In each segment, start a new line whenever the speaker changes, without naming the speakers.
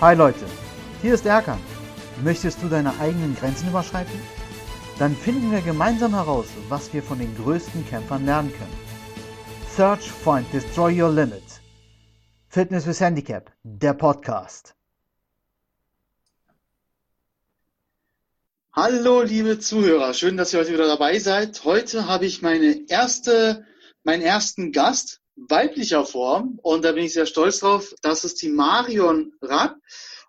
Hi Leute, hier ist Erkan. Möchtest du deine eigenen Grenzen überschreiten? Dann finden wir gemeinsam heraus, was wir von den größten Kämpfern lernen können. Search, Find, Destroy Your Limit. Fitness with Handicap, der Podcast.
Hallo, liebe Zuhörer, schön, dass ihr heute wieder dabei seid. Heute habe ich meine erste, meinen ersten Gast weiblicher Form und da bin ich sehr stolz drauf. Das ist die Marion Rapp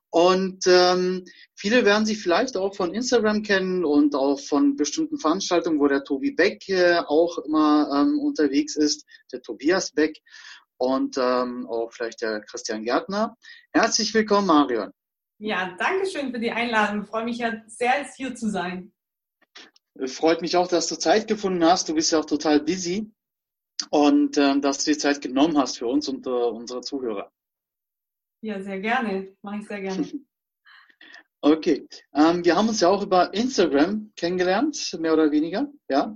und ähm, viele werden sie vielleicht auch von Instagram kennen und auch von bestimmten Veranstaltungen, wo der Tobi Beck äh, auch immer ähm, unterwegs ist, der Tobias Beck und ähm, auch vielleicht der Christian Gärtner. Herzlich willkommen, Marion.
Ja, danke schön für die Einladung. Ich freue mich ja sehr, hier zu sein.
Freut mich auch, dass du Zeit gefunden hast. Du bist ja auch total busy und ähm, dass du die Zeit genommen hast für uns und äh, unsere Zuhörer.
Ja, sehr gerne. Mache ich sehr gerne.
okay. Ähm, wir haben uns ja auch über Instagram kennengelernt, mehr oder weniger, ja.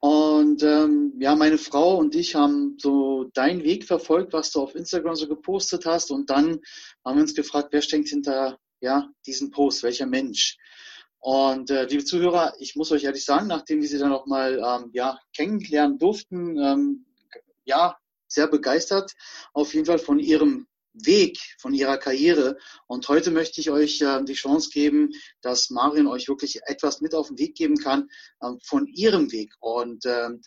Und ähm, ja, meine Frau und ich haben so deinen Weg verfolgt, was du auf Instagram so gepostet hast. Und dann haben wir uns gefragt, wer steckt hinter ja, diesen Post, welcher Mensch? Und äh, liebe Zuhörer, ich muss euch ehrlich sagen, nachdem wir sie dann auch mal ähm, ja, kennenlernen durften, ähm, ja, sehr begeistert auf jeden Fall von ihrem Weg, von ihrer Karriere. Und heute möchte ich euch äh, die Chance geben, dass Marion euch wirklich etwas mit auf den Weg geben kann äh, von ihrem Weg. Und ähm,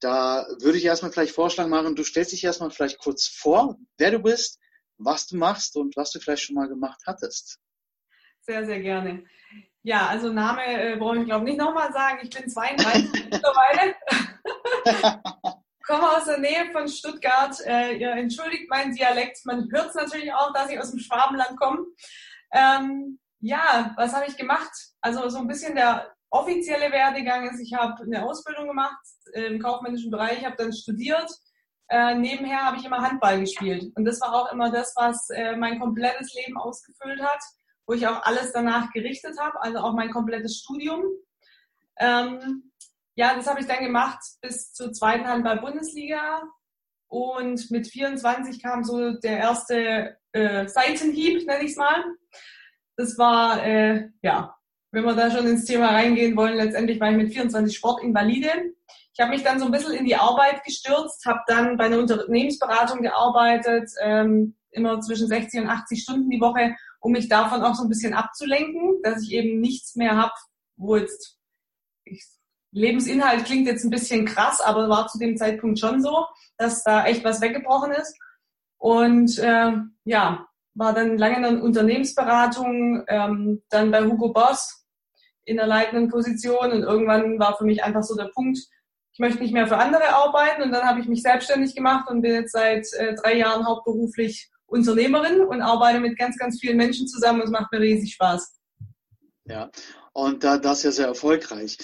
da würde ich erstmal vielleicht vorschlagen, Marion, du stellst dich erstmal vielleicht kurz vor, wer du bist, was du machst und was du vielleicht schon mal gemacht hattest.
Sehr, sehr gerne. Ja, also Name äh, brauche ich glaube nicht nochmal sagen. Ich bin 32 mittlerweile. komme aus der Nähe von Stuttgart. Äh, ihr entschuldigt meinen Dialekt. Man hört es natürlich auch, dass ich aus dem Schwabenland komme. Ähm, ja, was habe ich gemacht? Also so ein bisschen der offizielle Werdegang ist, ich habe eine Ausbildung gemacht im kaufmännischen Bereich, habe dann studiert. Äh, nebenher habe ich immer Handball gespielt. Und das war auch immer das, was äh, mein komplettes Leben ausgefüllt hat, wo ich auch alles danach gerichtet habe, also auch mein komplettes Studium. Ähm, ja, das habe ich dann gemacht bis zur zweiten Handball-Bundesliga. Und mit 24 kam so der erste äh, Seitenhieb, nenne ich es mal. Das war, äh, ja, wenn wir da schon ins Thema reingehen wollen, letztendlich war ich mit 24 Sportinvalide. Ich habe mich dann so ein bisschen in die Arbeit gestürzt, habe dann bei einer Unternehmensberatung gearbeitet, ähm, immer zwischen 60 und 80 Stunden die Woche, um mich davon auch so ein bisschen abzulenken, dass ich eben nichts mehr habe, wo jetzt ich Lebensinhalt klingt jetzt ein bisschen krass, aber war zu dem Zeitpunkt schon so, dass da echt was weggebrochen ist. Und äh, ja, war dann lange in der Unternehmensberatung, ähm, dann bei Hugo Boss in der leitenden Position und irgendwann war für mich einfach so der Punkt, ich möchte nicht mehr für andere arbeiten und dann habe ich mich selbstständig gemacht und bin jetzt seit äh, drei Jahren hauptberuflich Unternehmerin und arbeite mit ganz, ganz vielen Menschen zusammen und es macht mir riesig Spaß.
Ja, und da, das ist ja sehr erfolgreich.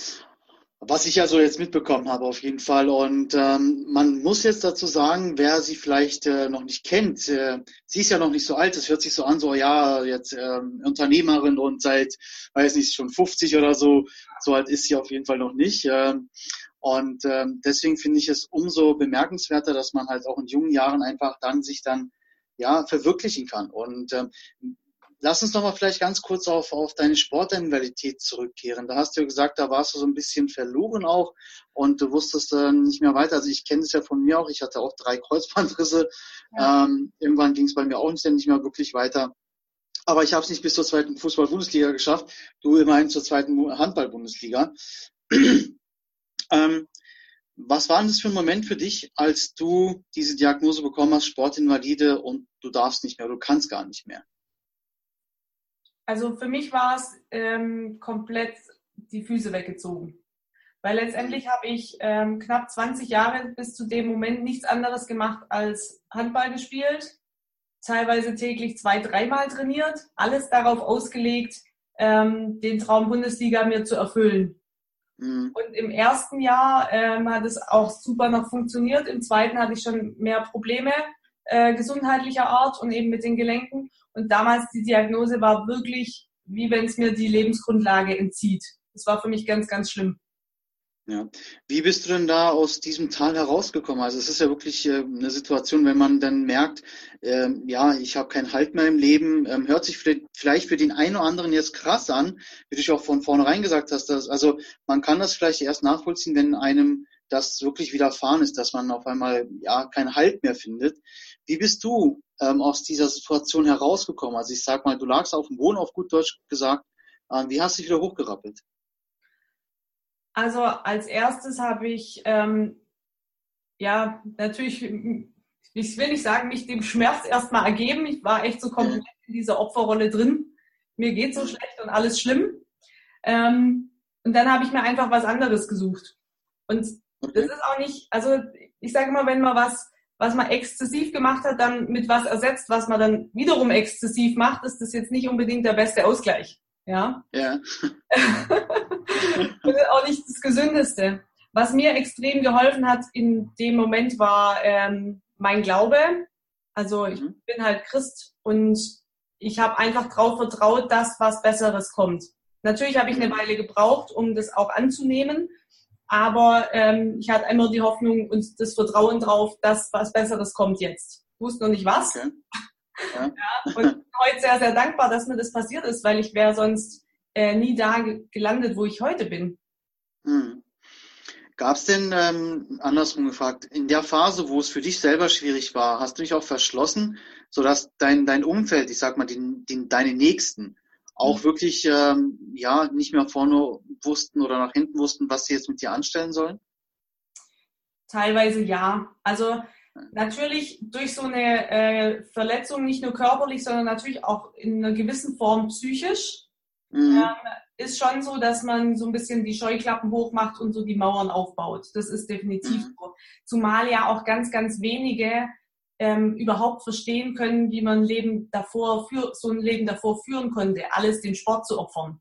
Was ich ja so jetzt mitbekommen habe auf jeden Fall. Und ähm, man muss jetzt dazu sagen, wer sie vielleicht äh, noch nicht kennt, äh, sie ist ja noch nicht so alt, es hört sich so an, so ja, jetzt ähm, Unternehmerin und seit, weiß nicht, schon 50 oder so, so alt ist sie auf jeden Fall noch nicht. Ähm, und ähm, deswegen finde ich es umso bemerkenswerter, dass man halt auch in jungen Jahren einfach dann sich dann ja verwirklichen kann. Und ähm, Lass uns noch mal vielleicht ganz kurz auf, auf deine Sportinvalidität zurückkehren. Da hast du ja gesagt, da warst du so ein bisschen verloren auch und du wusstest äh, nicht mehr weiter. Also ich kenne es ja von mir auch. Ich hatte auch drei Kreuzbandrisse. Ja. Ähm, irgendwann ging es bei mir auch nicht, nicht mehr wirklich weiter. Aber ich habe es nicht bis zur zweiten Fußball-Bundesliga geschafft. Du immerhin zur zweiten Handball-Bundesliga. ähm, was war denn das für ein Moment für dich, als du diese Diagnose bekommen hast, Sportinvalide und du darfst nicht mehr, du kannst gar nicht mehr?
Also für mich war es ähm, komplett die Füße weggezogen. Weil letztendlich habe ich ähm, knapp 20 Jahre bis zu dem Moment nichts anderes gemacht als Handball gespielt, teilweise täglich zwei, dreimal trainiert, alles darauf ausgelegt, ähm, den Traum Bundesliga mir zu erfüllen. Mhm. Und im ersten Jahr ähm, hat es auch super noch funktioniert, im zweiten hatte ich schon mehr Probleme äh, gesundheitlicher Art und eben mit den Gelenken. Und damals die Diagnose war wirklich, wie wenn es mir die Lebensgrundlage entzieht. Das war für mich ganz, ganz schlimm.
Ja. Wie bist du denn da aus diesem Tal herausgekommen? Also es ist ja wirklich äh, eine Situation, wenn man dann merkt, äh, ja, ich habe keinen Halt mehr im Leben, ähm, hört sich vielleicht für den einen oder anderen jetzt krass an, wie du auch von vornherein gesagt hast. Dass, also man kann das vielleicht erst nachvollziehen, wenn einem das wirklich widerfahren ist, dass man auf einmal ja keinen Halt mehr findet. Wie bist du ähm, aus dieser Situation herausgekommen? Also ich sag mal, du lagst auf dem Boden, auf gut Deutsch gesagt. Äh, wie hast du dich wieder hochgerappelt?
Also als erstes habe ich ähm, ja natürlich, ich will nicht sagen, mich dem Schmerz erstmal ergeben. Ich war echt so komplett in dieser Opferrolle drin. Mir geht so schlecht und alles schlimm. Ähm, und dann habe ich mir einfach was anderes gesucht. Und das ist auch nicht, also ich sage immer, wenn man was, was man exzessiv gemacht hat, dann mit was ersetzt, was man dann wiederum exzessiv macht, ist das jetzt nicht unbedingt der beste Ausgleich. Ja.
Ja.
und auch nicht das Gesündeste. Was mir extrem geholfen hat in dem Moment war ähm, mein Glaube. Also ich mhm. bin halt Christ und ich habe einfach darauf vertraut, dass was Besseres kommt. Natürlich habe ich eine mhm. Weile gebraucht, um das auch anzunehmen, aber ähm, ich hatte immer die Hoffnung und das Vertrauen drauf, dass was Besseres kommt jetzt. Ich wusste noch nicht was. Okay. Ja. ja. und heute sehr, sehr dankbar, dass mir das passiert ist, weil ich wäre sonst äh, nie da gelandet, wo ich heute bin.
Hm. Gab es denn, ähm, andersrum gefragt, in der Phase, wo es für dich selber schwierig war, hast du dich auch verschlossen, sodass dein, dein Umfeld, ich sag mal, die, die, deine Nächsten, auch mhm. wirklich ähm, ja nicht mehr vorne wussten oder nach hinten wussten, was sie jetzt mit dir anstellen sollen?
Teilweise ja. Also natürlich durch so eine äh, Verletzung, nicht nur körperlich, sondern natürlich auch in einer gewissen Form psychisch, mhm. ähm, ist schon so, dass man so ein bisschen die Scheuklappen hochmacht und so die Mauern aufbaut. Das ist definitiv mhm. so. Zumal ja auch ganz, ganz wenige ähm, überhaupt verstehen können, wie man Leben davor für, so ein Leben davor führen konnte, alles den Sport zu opfern.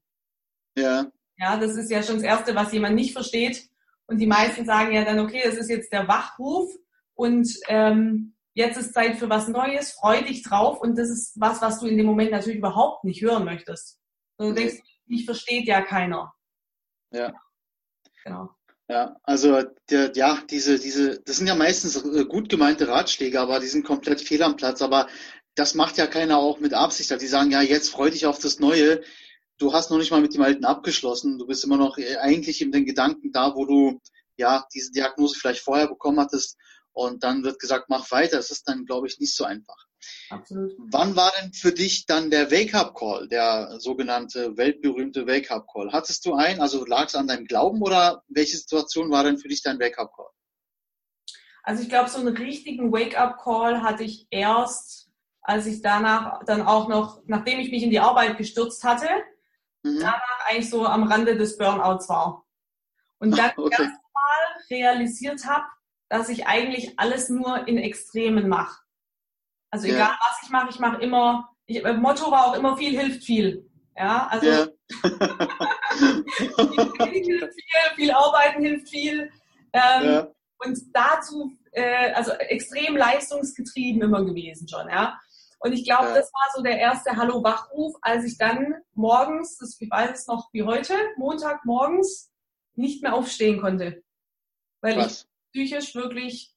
Ja.
Ja, das ist ja schon das Erste, was jemand nicht versteht. Und die meisten sagen ja dann, okay, das ist jetzt der Wachruf und ähm, jetzt ist Zeit für was Neues, freu dich drauf und das ist was, was du in dem Moment natürlich überhaupt nicht hören möchtest. Und du denkst, mich versteht ja keiner.
Ja. Genau. Ja, also der, ja, diese, diese, das sind ja meistens äh, gut gemeinte Ratschläge, aber die sind komplett fehl am Platz. Aber das macht ja keiner auch mit Absicht. Die sagen, ja, jetzt freu dich auf das Neue. Du hast noch nicht mal mit dem Alten abgeschlossen. Du bist immer noch äh, eigentlich in den Gedanken da, wo du ja diese Diagnose vielleicht vorher bekommen hattest. Und dann wird gesagt, mach weiter. Das ist dann, glaube ich, nicht so einfach.
Absolut.
Wann war denn für dich dann der Wake-up-Call, der sogenannte weltberühmte Wake-up-Call? Hattest du einen, also lag es an deinem Glauben oder welche Situation war denn für dich dein Wake-up-Call?
Also ich glaube, so einen richtigen Wake-up-Call hatte ich erst, als ich danach dann auch noch, nachdem ich mich in die Arbeit gestürzt hatte, mhm. danach eigentlich so am Rande des Burnouts war. Und dann okay. erstmal realisiert habe, dass ich eigentlich alles nur in Extremen mache. Also ja. egal was ich mache, ich mache immer, ich, Motto war auch immer viel hilft viel. Ja, also ja. viel, hilft viel, viel arbeiten hilft viel. Ähm, ja. Und dazu, äh, also extrem leistungsgetrieben immer gewesen schon, ja. Und ich glaube, das war so der erste Hallo-Wachruf, als ich dann morgens, das, ich weiß es noch wie heute, Montag morgens, nicht mehr aufstehen konnte. Weil Was? ich psychisch wirklich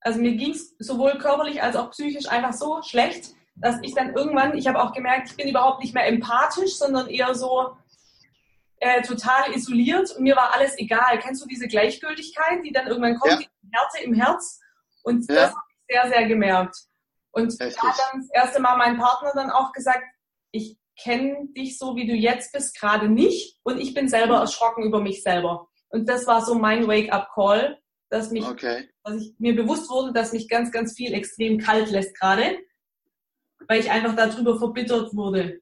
also mir ging es sowohl körperlich als auch psychisch einfach so schlecht, dass ich dann irgendwann, ich habe auch gemerkt, ich bin überhaupt nicht mehr empathisch, sondern eher so äh, total isoliert und mir war alles egal. Kennst du diese Gleichgültigkeit, die dann irgendwann kommt, ja. die Härte im Herz? Und ja. das habe ich sehr, sehr gemerkt. Und Richtig. da hat dann das erste Mal mein Partner dann auch gesagt, ich kenne dich so, wie du jetzt bist, gerade nicht und ich bin selber erschrocken über mich selber. Und das war so mein Wake-up-Call, dass mich, okay. dass ich mir bewusst wurde, dass mich ganz, ganz viel extrem kalt lässt gerade, weil ich einfach darüber verbittert wurde.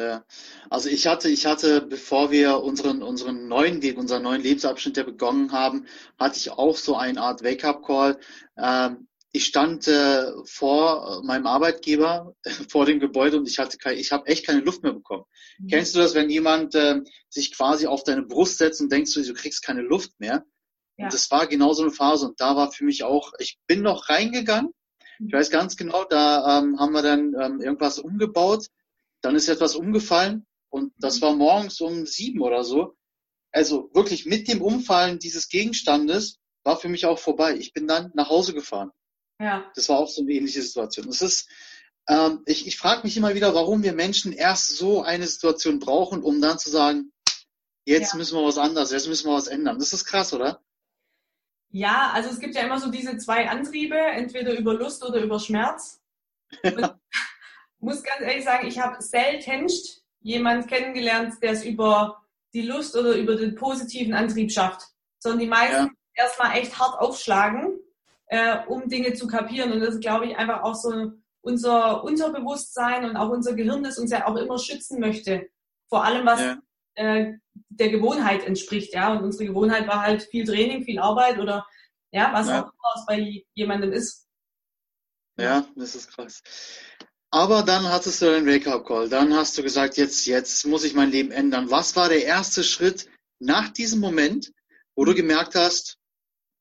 Ja, also ich hatte, ich hatte, bevor wir unseren, unseren neuen Weg, unseren neuen Lebensabschnitt ja begonnen haben, hatte ich auch so eine Art Wake-up-Call. Ähm, ich stand äh, vor meinem Arbeitgeber, vor dem Gebäude und ich hatte kein, ich habe echt keine Luft mehr bekommen. Mhm. Kennst du das, wenn jemand äh, sich quasi auf deine Brust setzt und denkst du, du kriegst keine Luft mehr? Ja. Und das war genau so eine Phase. Und da war für mich auch, ich bin noch reingegangen. Ich weiß ganz genau, da ähm, haben wir dann ähm, irgendwas umgebaut. Dann ist etwas umgefallen und das mhm. war morgens um sieben oder so. also wirklich mit dem Umfallen dieses Gegenstandes war für mich auch vorbei. Ich bin dann nach Hause gefahren.
Ja.
Das war auch so eine ähnliche Situation. Es ist, ähm, ich, ich frage mich immer wieder, warum wir Menschen erst so eine Situation brauchen, um dann zu sagen, jetzt
Ja.
müssen wir was anderes, jetzt müssen wir was ändern. Das ist krass, oder?
Ja, also es gibt ja immer so diese zwei Antriebe, entweder über Lust oder über Schmerz. Und muss ganz ehrlich sagen, ich habe seltenst jemand kennengelernt, der es über die Lust oder über den positiven Antrieb schafft. Sondern die meisten erstmal echt hart aufschlagen, äh, um Dinge zu kapieren. Und das ist, glaube ich, einfach auch so unser Unterbewusstsein und auch unser Gehirn, das uns ja auch immer schützen möchte. Vor allem, was
Ja.
Äh, der Gewohnheit entspricht, ja. Und unsere Gewohnheit war halt viel Training, viel Arbeit oder ja, was
Ja.
auch immer es bei jemandem ist.
Ja, das ist krass. Aber dann hattest du einen Wake-up-Call. Dann hast du gesagt, jetzt, jetzt muss ich mein Leben ändern. Was war der erste Schritt nach diesem Moment, wo du gemerkt hast,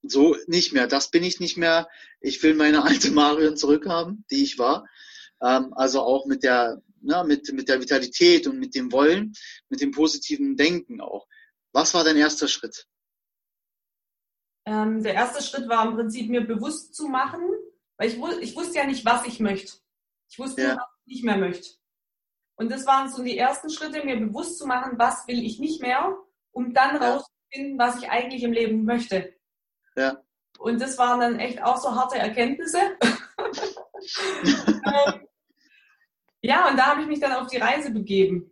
so nicht mehr, das bin ich nicht mehr. Ich will meine alte Marion zurückhaben, die ich war. Ähm, also auch mit der, ja, mit, mit der Vitalität und mit dem Wollen, mit dem positiven Denken auch. Was war dein erster Schritt?
Ähm, der erste Schritt war im Prinzip mir bewusst zu machen, weil ich, ich wusste ja nicht, was ich möchte. Ich wusste
Ja.
nur, was ich nicht mehr möchte. Und das waren so die ersten Schritte, mir bewusst zu machen, was will ich nicht mehr, um dann
Ja.
rauszufinden, was ich eigentlich im Leben möchte.
Ja.
Und das waren dann echt auch so harte Erkenntnisse. ähm, ja, und da habe ich mich dann auf die Reise begeben.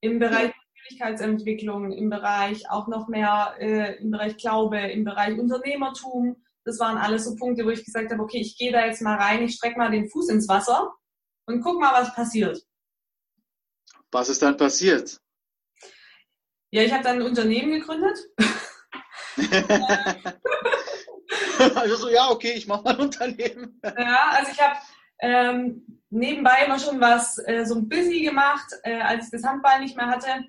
Im Bereich Persönlichkeitsentwicklung, im Bereich auch noch mehr, äh, im Bereich Glaube, im Bereich Unternehmertum. Das waren alles so Punkte, wo ich gesagt habe, okay, ich gehe da jetzt mal rein, ich strecke mal den Fuß ins Wasser und guck mal, was passiert.
Was ist dann passiert?
Ja, ich habe dann ein Unternehmen gegründet.
also so, ja, okay, ich mache mal ein Unternehmen.
Ja, also ich habe ähm, nebenbei immer schon was äh, so ein busy gemacht, äh, als ich das Handball nicht mehr hatte,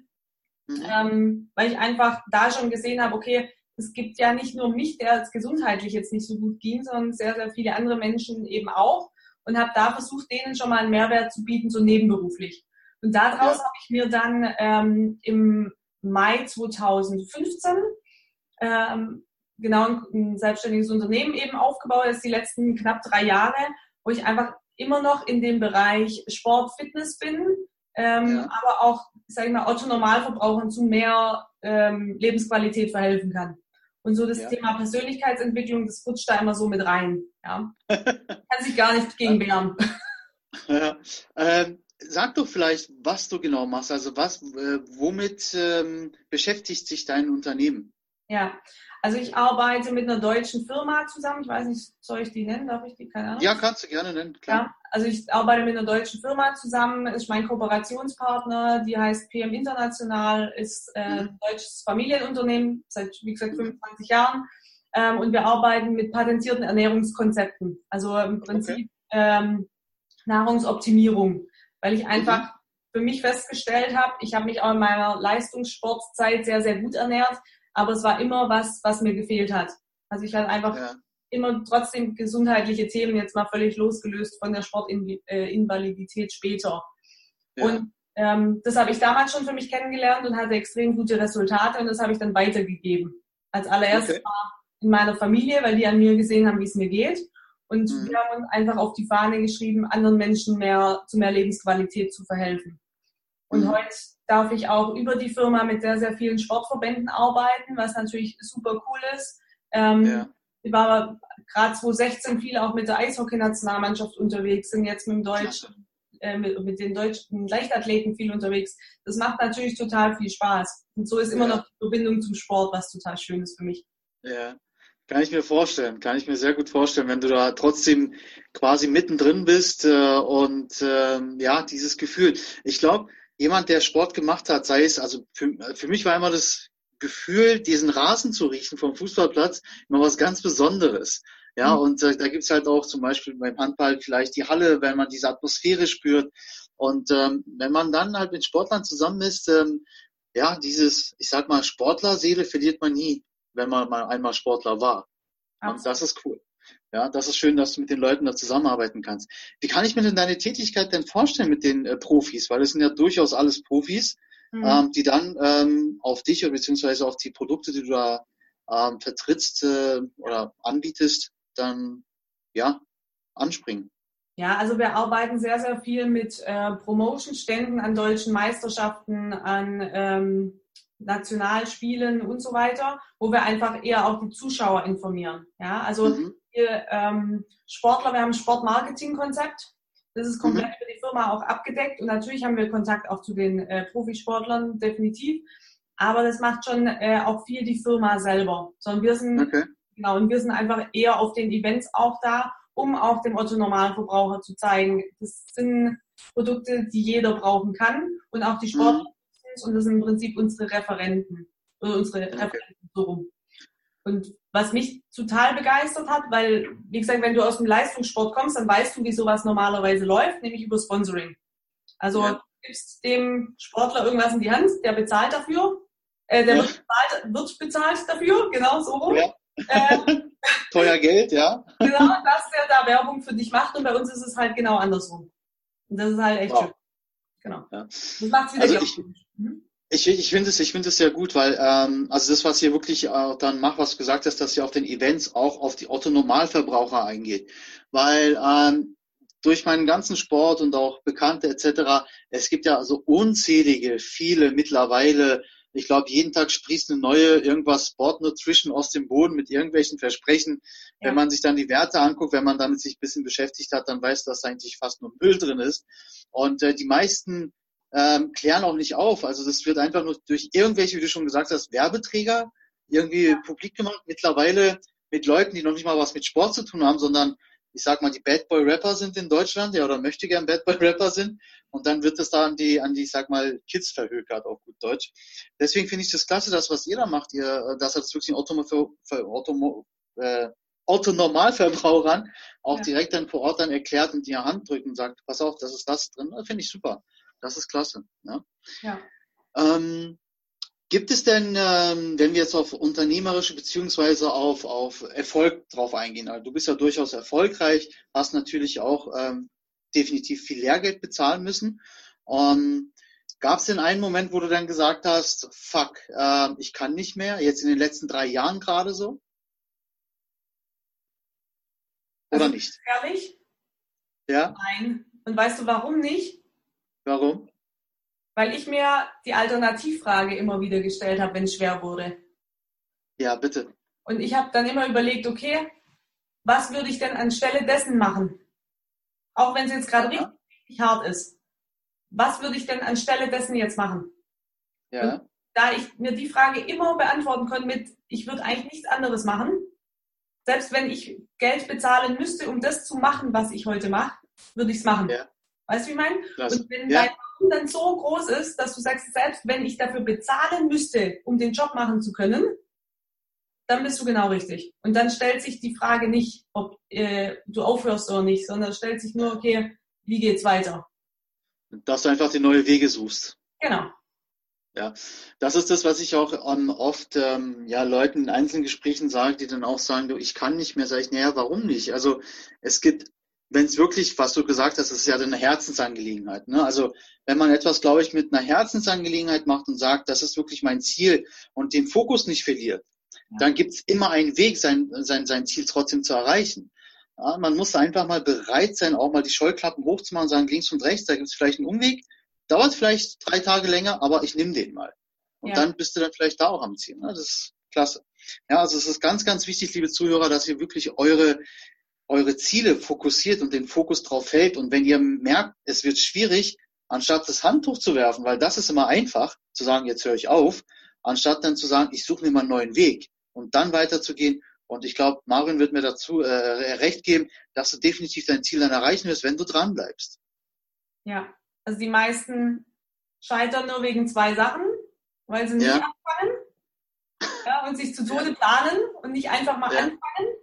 Mhm.
ähm, weil ich einfach da schon gesehen habe, okay, es gibt ja nicht nur mich, der es gesundheitlich jetzt nicht so gut ging, sondern sehr, sehr viele andere Menschen eben auch und habe da versucht, denen schon mal einen Mehrwert zu bieten, so nebenberuflich. Und daraus
Ja.
habe ich mir dann ähm, im Mai 2015 ähm, genau ein, ein selbstständiges Unternehmen eben aufgebaut, das ist die letzten knapp drei Jahre, wo ich einfach immer noch in dem Bereich Sport, Fitness bin, ähm,
Ja.
aber auch, sag ich mal, Otto-Normalverbrauchern zu mehr ähm, Lebensqualität verhelfen kann. Und so das
Ja.
Thema Persönlichkeitsentwicklung, das rutscht da immer so mit rein. Ja. Kann sich gar nicht gegen wehren.
Ja. Ähm, sag doch vielleicht, was du genau machst. Also was, äh, womit ähm, beschäftigt sich dein Unternehmen?
Ja, also ich arbeite mit einer deutschen Firma zusammen. Ich weiß nicht, soll ich die nennen? Darf ich die? Keine Ahnung.
Ja, kannst du gerne nennen, klar.
Ja, also ich arbeite mit einer deutschen Firma zusammen, ist mein Kooperationspartner, die heißt PM International, ist äh, ein deutsches Familienunternehmen seit, wie gesagt, 25 Jahren. Ähm, und wir arbeiten mit patentierten Ernährungskonzepten, also im Prinzip ähm, Nahrungsoptimierung, weil ich einfach für mich festgestellt habe, ich habe mich auch in meiner Leistungssportzeit sehr, sehr gut ernährt, aber es war immer was, was mir gefehlt hat. Also ich hatte einfach
Ja.
immer trotzdem gesundheitliche Themen, jetzt mal völlig losgelöst von der Sportinvalidität später.
Ja.
Und ähm, das habe ich damals schon für mich kennengelernt und hatte extrem gute Resultate und das habe ich dann weitergegeben. Als allererstes
Okay.
mal in meiner Familie, weil die an mir gesehen haben, wie es mir geht. Und
Mhm.
wir haben uns einfach auf die Fahne geschrieben, anderen Menschen mehr zu mehr Lebensqualität zu verhelfen. Und
Mhm.
heute darf ich auch über die Firma mit sehr, sehr vielen Sportverbänden arbeiten, was natürlich super cool ist. Ähm,
Ja.
Ich war gerade 2016 viel auch mit der Eishockey-Nationalmannschaft unterwegs, sind jetzt mit dem deutschen, äh, mit, mit den deutschen Leichtathleten viel unterwegs. Das macht natürlich total viel Spaß. Und so ist immer
Ja.
noch die Verbindung zum Sport, was total schön ist für mich.
Ja, kann ich mir vorstellen, kann ich mir sehr gut vorstellen, wenn du da trotzdem quasi mittendrin bist äh, und ähm, ja, dieses Gefühl. Ich glaube, jemand, der Sport gemacht hat, sei es, also für, für mich war immer das Gefühl, diesen Rasen zu riechen vom Fußballplatz, immer was ganz Besonderes. Ja,
Mhm.
und äh, da gibt's halt auch zum Beispiel beim Handball vielleicht die Halle, wenn man diese Atmosphäre spürt. Und ähm, wenn man dann halt mit Sportlern zusammen ist, ähm, ja, dieses, ich sag mal, Sportlerseele verliert man nie, wenn man mal einmal Sportler war. Und
Absolut.
das ist cool. Ja, das ist schön, dass du mit den Leuten da zusammenarbeiten kannst. Wie kann ich mir denn deine Tätigkeit denn vorstellen mit den äh, Profis? Weil es sind ja durchaus alles Profis. mhm. ähm, die dann ähm, auf dich oder beziehungsweise auf die Produkte, die du da ähm, vertrittst äh, oder anbietest, dann ja anspringen.
Ja, also wir arbeiten sehr, sehr viel mit äh, Promotion-Ständen an deutschen Meisterschaften, an ähm, Nationalspielen und so weiter, wo wir einfach eher auch die Zuschauer informieren. Ja, also mhm. Wir, ähm, Sportler, wir haben ein Sportmarketing-Konzept. Das ist komplett mhm. für die Firma auch abgedeckt und natürlich haben wir Kontakt auch zu den äh, Profisportlern, definitiv. Aber das macht schon äh, auch viel die Firma selber. Sondern wir sind, okay. genau, und wir sind einfach eher auf den Events auch da um auch dem Otto-Normalverbraucher zu zeigen, das sind Produkte, die jeder brauchen kann und auch die Sportler mhm. und das sind im Prinzip unsere Referenten oder unsere Referenten so rum. Und was mich total begeistert hat, weil, wie gesagt, wenn du aus dem Leistungssport kommst, dann weißt du, wie sowas normalerweise läuft, nämlich über Sponsoring. Also ja. du gibst dem Sportler irgendwas in die Hand, der bezahlt dafür, äh, der ja. wird, bezahlt, wird bezahlt dafür, genau so rum. Ja.
Äh, Teuer Geld, ja.
Genau, dass der da Werbung für dich macht und bei uns ist es halt genau andersrum. Und das ist halt echt wow. schön. Genau. Ja. Das macht wieder
also ich, mhm. Ich, ich finde es, ich finde es sehr gut, weil ähm, also das, was ihr wirklich äh, dann macht, was du gesagt hast, dass ihr auf den Events auch auf die Otto-Normalverbraucher eingeht, weil ähm, durch meinen ganzen Sport und auch Bekannte etc. Es gibt ja so unzählige, viele mittlerweile ich glaube, jeden Tag sprießt eine neue irgendwas Sport Nutrition aus dem Boden mit irgendwelchen Versprechen. Ja. Wenn man sich dann die Werte anguckt, wenn man damit sich ein bisschen beschäftigt hat, dann weiß, dass eigentlich fast nur Müll drin ist. Und äh, die meisten ähm, klären auch nicht auf. Also das wird einfach nur durch irgendwelche, wie du schon gesagt hast, Werbeträger irgendwie ja. publik gemacht. Mittlerweile mit Leuten, die noch nicht mal was mit Sport zu tun haben, sondern ich sag mal, die Bad Boy Rapper sind in Deutschland, ja, oder möchte gern Bad Boy Rapper sind. Und dann wird es da an die, an die, ich sag mal, Kids verhökert, auf gut Deutsch. Deswegen finde ich das klasse, das, was ihr da macht, ihr, dass das wirklich ein Automo, äh, Autonormalverbrauchern auch ja. direkt dann vor Ort dann erklärt und die Hand drückt und sagt, pass auf, das ist das drin. Das finde ich super. Das ist klasse. Ne? Ja. Ähm, Gibt es denn, ähm, wenn wir jetzt auf unternehmerische beziehungsweise auf, auf Erfolg drauf eingehen, also du bist ja durchaus erfolgreich, hast natürlich auch ähm, definitiv viel Lehrgeld bezahlen müssen. Ähm, Gab es denn einen Moment, wo du dann gesagt hast, fuck, äh, ich kann nicht mehr, jetzt in den letzten drei Jahren gerade so? Oder also, nicht?
Ehrlich?
Ja?
Nein. Und weißt du warum nicht?
Warum?
weil ich mir die Alternativfrage immer wieder gestellt habe, wenn es schwer wurde.
Ja, bitte.
Und ich habe dann immer überlegt, okay, was würde ich denn anstelle dessen machen? Auch wenn es jetzt gerade ja. richtig, richtig, hart ist. Was würde ich denn anstelle dessen jetzt machen? Ja. Und da ich mir die Frage immer beantworten konnte mit, ich würde eigentlich nichts anderes machen, selbst wenn ich Geld bezahlen müsste, um das zu machen, was ich heute mache, würde ich es machen. Ja. Weißt du, wie ich meine? Und wenn ja. dein Warum dann so groß ist, dass du sagst, selbst wenn ich dafür bezahlen müsste, um den Job machen zu können, dann bist du genau richtig. Und dann stellt sich die Frage nicht, ob äh, du aufhörst oder nicht, sondern stellt sich nur, okay, wie geht's weiter?
Dass du einfach die neue Wege suchst.
Genau.
Ja, das ist das, was ich auch oft ähm, ja, Leuten in einzelnen Gesprächen sage, die dann auch sagen, du, ich kann nicht mehr. Sag ich, naja, warum nicht? Also es gibt wenn es wirklich, was du gesagt hast, das ist ja eine Herzensangelegenheit. Ne? Also wenn man etwas, glaube ich, mit einer Herzensangelegenheit macht und sagt, das ist wirklich mein Ziel und den Fokus nicht verliert, ja. dann gibt es immer einen Weg, sein, sein, sein Ziel trotzdem zu erreichen. Ja, man muss einfach mal bereit sein, auch mal die Scheuklappen hochzumachen und sagen, links und rechts, da gibt es vielleicht einen Umweg, dauert vielleicht drei Tage länger, aber ich nehme den mal. Und ja. dann bist du dann vielleicht da auch am Ziel. Ne? Das ist klasse. Ja, also es ist ganz, ganz wichtig, liebe Zuhörer, dass ihr wirklich eure eure Ziele fokussiert und den Fokus drauf hält. Und wenn ihr merkt, es wird schwierig, anstatt das Handtuch zu werfen, weil das ist immer einfach, zu sagen, jetzt höre ich auf, anstatt dann zu sagen, ich suche mir mal einen neuen Weg und dann weiterzugehen. Und ich glaube, Marvin wird mir dazu äh, recht geben, dass du definitiv dein Ziel dann erreichen wirst, wenn du dran bleibst.
Ja, also die meisten scheitern nur wegen zwei Sachen, weil sie nicht ja. anfangen ja, und sich zu Tode planen und nicht einfach mal ja. anfangen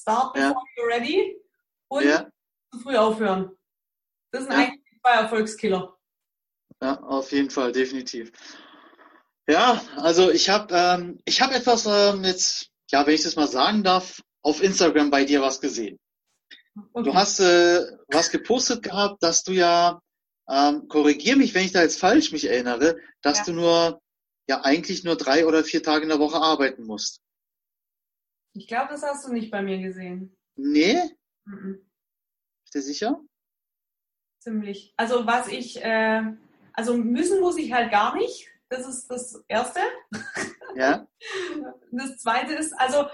Start before ja. you're ready und ja. zu früh aufhören. Das sind ja. eigentlich zwei Erfolgskiller.
Ja, auf jeden Fall, definitiv. Ja, also ich habe ähm, ich habe etwas ähm, jetzt, ja, wenn ich das mal sagen darf, auf Instagram bei dir was gesehen. Okay. Du hast äh, was gepostet gehabt, dass du ja ähm, korrigier mich, wenn ich da jetzt falsch mich erinnere, dass
Ja.
du nur, ja, eigentlich nur drei oder vier Tage in der Woche arbeiten musst.
Ich glaube, das hast du nicht bei mir gesehen.
Nee?
Mhm.
Bist du sicher?
Ziemlich. Also was ich, äh, also müssen muss ich halt gar nicht. Das ist das Erste.
Ja?
Das Zweite ist, also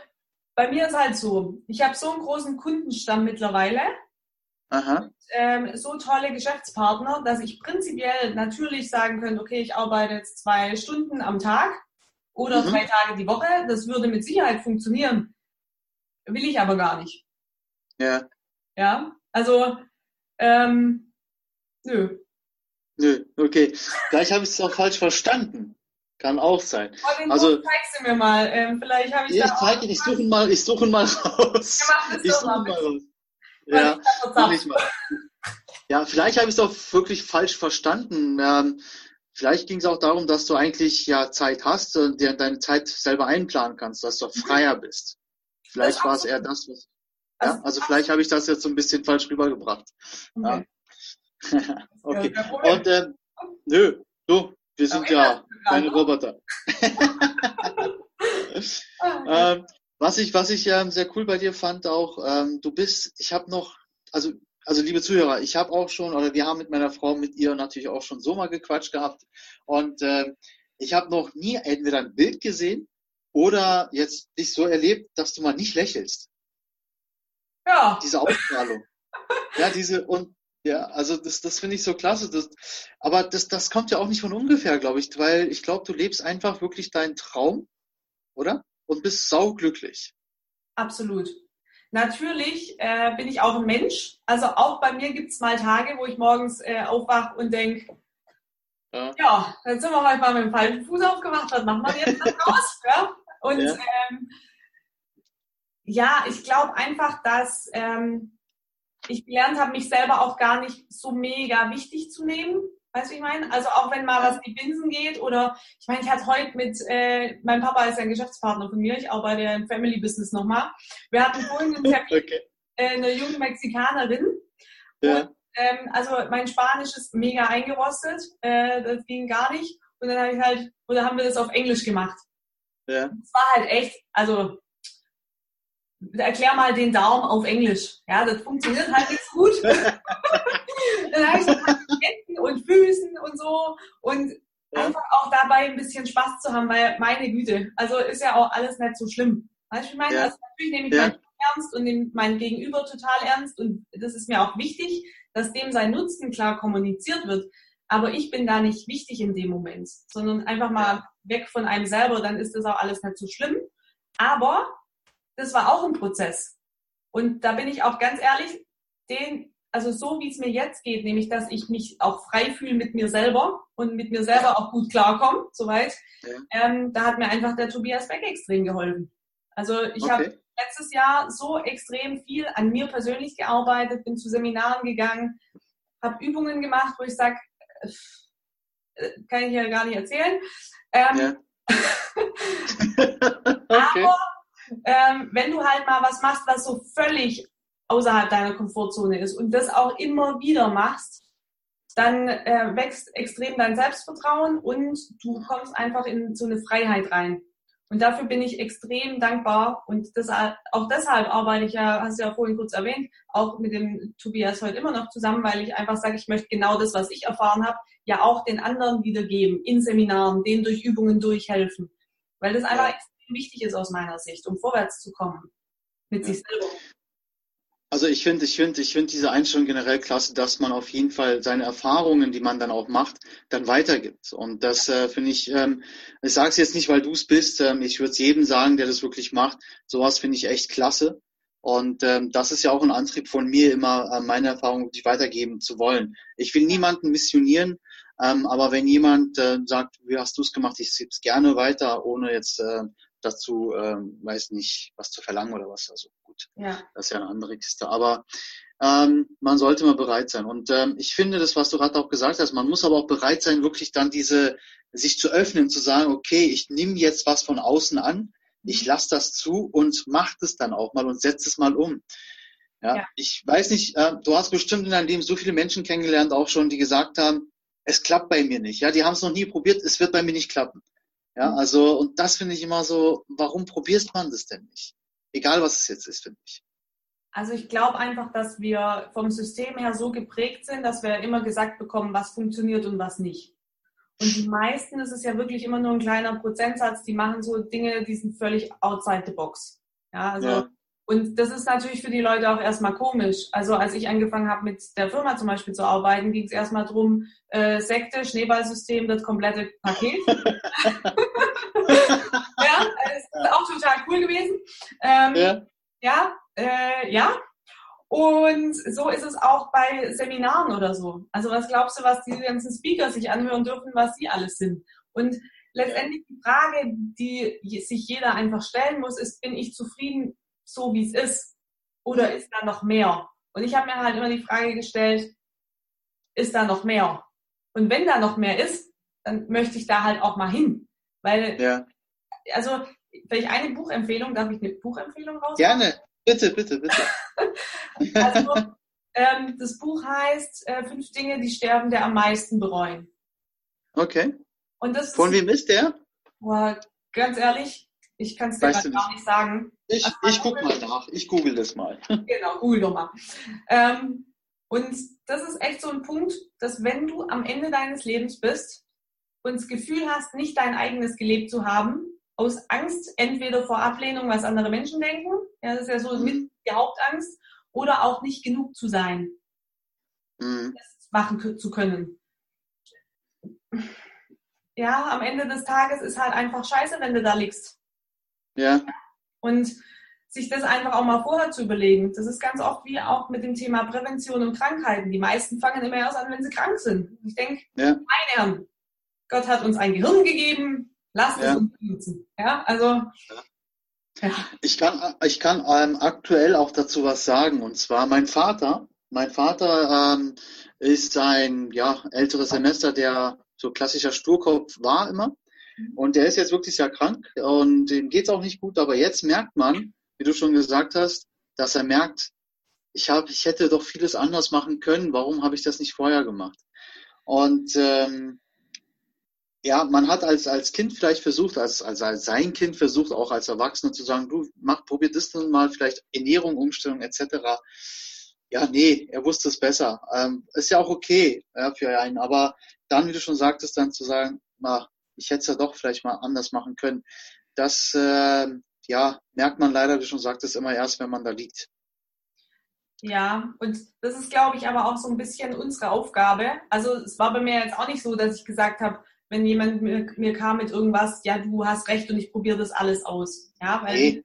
bei mir ist halt so, ich habe so einen großen Kundenstamm mittlerweile,
Aha.
ähm, so tolle Geschäftspartner, dass ich prinzipiell natürlich sagen könnte, okay, ich arbeite jetzt zwei Stunden am Tag oder
Mhm.
drei Tage die Woche. Das würde mit Sicherheit funktionieren. Will ich aber gar nicht.
Ja.
Ja, also ähm, nö.
Nö, okay. Vielleicht habe ich es auch falsch verstanden. Kann auch sein.
Oh,
Also-
zeigst du mir mal. Ähm, vielleicht habe ich
Ich
da
zeige ich suche mal, ich suche mal raus. Ich suche
mal,
raus. Ja,
ich
mal. Ja, vielleicht habe ich es auch wirklich falsch verstanden. Ähm, vielleicht ging es auch darum, dass du eigentlich ja Zeit hast und dir deine Zeit selber einplanen kannst, dass du freier bist. Vielleicht war es eher das, was. Ja, also vielleicht habe ich das jetzt so ein bisschen falsch rübergebracht.
Okay.
Okay.
Ja, Problem.
Und ähm, nö, du, wir sind ja keine Roboter.
Ah,
Ähm, was ich, was ich ähm, sehr cool bei dir fand auch, ähm, du bist, ich habe noch, also, also liebe Zuhörer, ich habe auch schon, oder wir haben mit meiner Frau, mit ihr natürlich auch schon so mal gequatscht gehabt. Und ähm, ich habe noch nie entweder ein Bild gesehen oder jetzt dich so erlebt, dass du mal nicht lächelst.
ja,
Diese Ausstrahlung. ja, diese und ja, also das, das finde ich so klasse. Das, aber das, das kommt ja auch nicht von ungefähr, glaube ich, weil ich glaube, du lebst einfach wirklich deinen Traum, oder? Und bist sauglücklich.
absolut. Natürlich äh, bin ich auch ein Mensch. Also auch bei mir gibt es mal Tage, wo ich morgens äh, aufwache und denke,
Ja.
ja, jetzt sind wir heute mal mit dem falschen Fuß aufgewacht, was machen wir jetzt raus? Ja? Und
Ja.
ähm, ja, ich glaube einfach, dass ähm, ich gelernt habe, mich selber auch gar nicht so mega wichtig zu nehmen. Weißt du, wie ich meine? Also auch wenn mal was in die Binsen geht oder ich meine, ich hatte heute mit, äh, mein Papa ist ein Geschäftspartner von mir, ich arbeite ja im Family Business nochmal. Wir hatten vorhin einen Termin,
Okay.
äh, eine junge Mexikanerin.
Ja.
Ähm, also mein Spanisch ist mega eingerostet, äh, das ging gar nicht. Und dann habe ich halt, oder haben wir das auf Englisch gemacht.
Ja.
Es war halt echt, also erklär mal den Daumen auf Englisch. Ja, das funktioniert halt nicht so gut. dann habe ich Händen und Füßen und so und
Ja.
einfach auch dabei ein bisschen Spaß zu haben, weil meine Güte, also ist ja auch alles nicht so schlimm. Weißt du, ich meine?
Ja.
Also natürlich nehme ich
Ja.
Job ernst und nehme mein Gegenüber total ernst und das ist mir auch wichtig, dass dem sein Nutzen klar kommuniziert wird. Aber ich bin da nicht wichtig in dem Moment, sondern einfach mal weg von einem selber, dann ist das auch alles nicht so schlimm. Aber das war auch ein Prozess. Und da bin ich auch ganz ehrlich, den, also so wie es mir jetzt geht, nämlich dass ich mich auch frei fühle mit mir selber und mit mir selber auch gut klarkomme, soweit,
Ja.
ähm, da hat mir einfach der Tobias Beck extrem geholfen. Also ich habe
Okay.
letztes Jahr so extrem viel an mir persönlich gearbeitet, bin zu Seminaren gegangen, habe Übungen gemacht, wo ich sage, kann ich ja gar nicht erzählen. Ähm,
Ja. okay.
Aber ähm, wenn du halt mal was machst, was so völlig außerhalb deiner Komfortzone ist und das auch immer wieder machst, dann äh, wächst extrem dein Selbstvertrauen und du kommst einfach in so eine Freiheit rein. Und dafür bin ich extrem dankbar und das, auch deshalb arbeite ich ja, hast du ja vorhin kurz erwähnt, auch mit dem Tobias heute immer noch zusammen, weil ich einfach sage, ich möchte genau das, was ich erfahren habe, ja auch den anderen wiedergeben, in Seminaren, denen durch Übungen durchhelfen. Weil das einfach extrem wichtig ist aus meiner Sicht, um vorwärts zu kommen mit
Ja.
sich selber.
Also ich finde, ich finde, ich finde diese Einstellung generell klasse, dass man auf jeden Fall seine Erfahrungen, die man dann auch macht, dann weitergibt. Und das äh, finde ich, ähm, ich sage es jetzt nicht, weil du es bist, ähm, ich würde es jedem sagen, der das wirklich macht. Sowas finde ich echt klasse. Und ähm, das ist ja auch ein Antrieb von mir, immer äh, meine Erfahrungen wirklich weitergeben zu wollen. Ich will niemanden missionieren, ähm, aber wenn jemand äh, sagt, wie hast du es gemacht, ich gebe es gerne weiter, ohne jetzt äh, dazu, ähm, weiß nicht, was zu verlangen oder was. Also gut.
Ja,
Das ist ja eine andere Kiste. Aber ähm, man sollte mal bereit sein. Und ähm, ich finde das, was du gerade auch gesagt hast, man muss aber auch bereit sein, wirklich dann diese, sich zu öffnen, zu sagen, okay, ich nehme jetzt was von außen an, ich lasse das zu und mach das dann auch mal und setze es mal um. Ja, ja. ich weiß nicht, äh, du hast bestimmt in deinem Leben so viele Menschen kennengelernt, auch schon, die gesagt haben, es klappt bei mir nicht. Ja, die haben es noch nie probiert, es wird bei mir nicht klappen. Ja, also, und das finde ich immer so, warum probierst man das denn nicht? Egal was es jetzt ist, finde ich.
Also ich glaube einfach, dass wir vom System her so geprägt sind, dass wir immer gesagt bekommen, was funktioniert und was nicht. Und die meisten, das ist ja wirklich immer nur ein kleiner Prozentsatz, die machen so Dinge, die sind völlig outside the box. Ja, also ja. Und das ist natürlich für die Leute auch erstmal komisch. Also als ich angefangen habe mit der Firma zum Beispiel zu arbeiten, ging es erstmal drum, äh, Sekte, Schneeballsystem, das komplette Paket. ja, das ist auch total cool gewesen. Ähm, ja, ja, äh, ja. Und so ist es auch bei Seminaren oder so. Also was glaubst du, was die ganzen Speaker sich anhören dürfen, was sie alles sind? Und letztendlich die Frage, die sich jeder einfach stellen muss, ist, bin ich zufrieden so, wie es ist? Oder ist da noch mehr? Und ich habe mir halt immer die Frage gestellt, ist da noch mehr? Und wenn da noch mehr ist, dann möchte ich da halt auch mal hin. Weil, ja. also, vielleicht eine Buchempfehlung, darf ich eine Buchempfehlung raus?
Gerne, bitte, bitte, bitte.
also, ähm, das Buch heißt äh, Fünf Dinge, die Sterbende am meisten bereuen.
Okay.
Und das
Von wem ist der?
Boah, ganz ehrlich, ich kann es dir gar nicht sagen.
Ich, ich gucke mal nach. Ich google das mal.
Genau, google doch mal. Ähm, und das ist echt so ein Punkt, dass wenn du am Ende deines Lebens bist und das Gefühl hast, nicht dein eigenes gelebt zu haben, aus Angst entweder vor Ablehnung, was andere Menschen denken, ja, das ist ja so mhm. mit die Hauptangst, oder auch nicht genug zu sein, mhm. das machen zu können. Ja, am Ende des Tages ist halt einfach scheiße, wenn du da liegst.
Ja.
Und sich das einfach auch mal vorher zu überlegen. Das ist ganz oft wie auch mit dem Thema Prävention und Krankheiten. Die meisten fangen immer erst an, wenn sie krank sind. Ich denke, ja. meine Herren, Gott hat uns ein Gehirn gegeben, lasst ja. es uns benutzen. Ja, also.
Ja. Ich kann, ich kann ähm, aktuell auch dazu was sagen. Und zwar mein Vater. Mein Vater ähm, ist ein ja, älteres Semester, der so klassischer Sturkopf war immer. Mhm. Und der ist jetzt wirklich sehr krank und dem geht's auch nicht gut. Aber jetzt merkt man, wie du schon gesagt hast, dass er merkt, ich habe, ich hätte doch vieles anders machen können. Warum habe ich das nicht vorher gemacht? Und ähm, ja, man hat als, als Kind vielleicht versucht, als, als, als sein Kind versucht, auch als Erwachsener zu sagen, du mach, probier das dann mal, vielleicht Ernährung, Umstellung etc. Ja, nee, er wusste es besser. Ähm, ist ja auch okay ja, für einen, aber dann, wie du schon sagtest, dann zu sagen, na, ich hätte es ja doch vielleicht mal anders machen können. Das äh, ja, merkt man leider, wie schon sagtest, immer erst, wenn man da liegt.
Ja, und das ist, glaube ich, aber auch so ein bisschen unsere Aufgabe. Also es war bei mir jetzt auch nicht so, dass ich gesagt habe, wenn jemand mir, mir kam mit irgendwas, ja, du hast recht und ich probiere das alles aus. Ja, weil nee.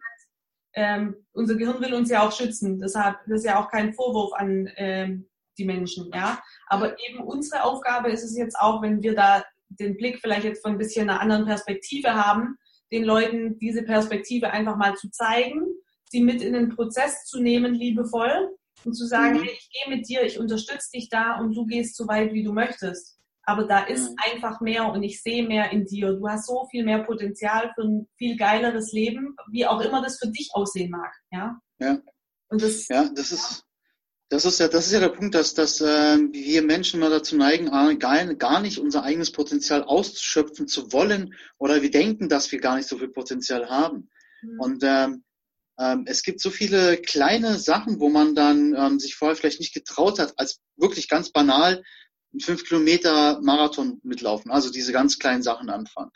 ähm, unser Gehirn will uns ja auch schützen. Deshalb das ist ja auch kein Vorwurf an ähm, die Menschen. Ja, aber eben unsere Aufgabe ist es jetzt auch, wenn wir da den Blick vielleicht jetzt von ein bisschen einer anderen Perspektive haben, den Leuten diese Perspektive einfach mal zu zeigen, sie mit in den Prozess zu nehmen, liebevoll und zu sagen, mhm. hey, ich gehe mit dir, ich unterstütze dich da und du gehst so weit, wie du möchtest. Aber da ist mhm. einfach mehr und ich sehe mehr in dir. Du hast so viel mehr Potenzial für ein viel geileres Leben, wie auch immer das für dich aussehen mag. Ja.
Ja. Und das, ja, das ist, das ist ja, das ist ja der Punkt, dass, dass äh, wir Menschen mal dazu neigen, gar, gar nicht unser eigenes Potenzial ausschöpfen zu wollen oder wir denken, dass wir gar nicht so viel Potenzial haben. Mhm. Und ähm, ähm, es gibt so viele kleine Sachen, wo man dann ähm, sich vorher vielleicht nicht getraut hat, als wirklich ganz banal einen fünf Kilometer Marathon mitlaufen, also diese ganz kleinen Sachen anfangen.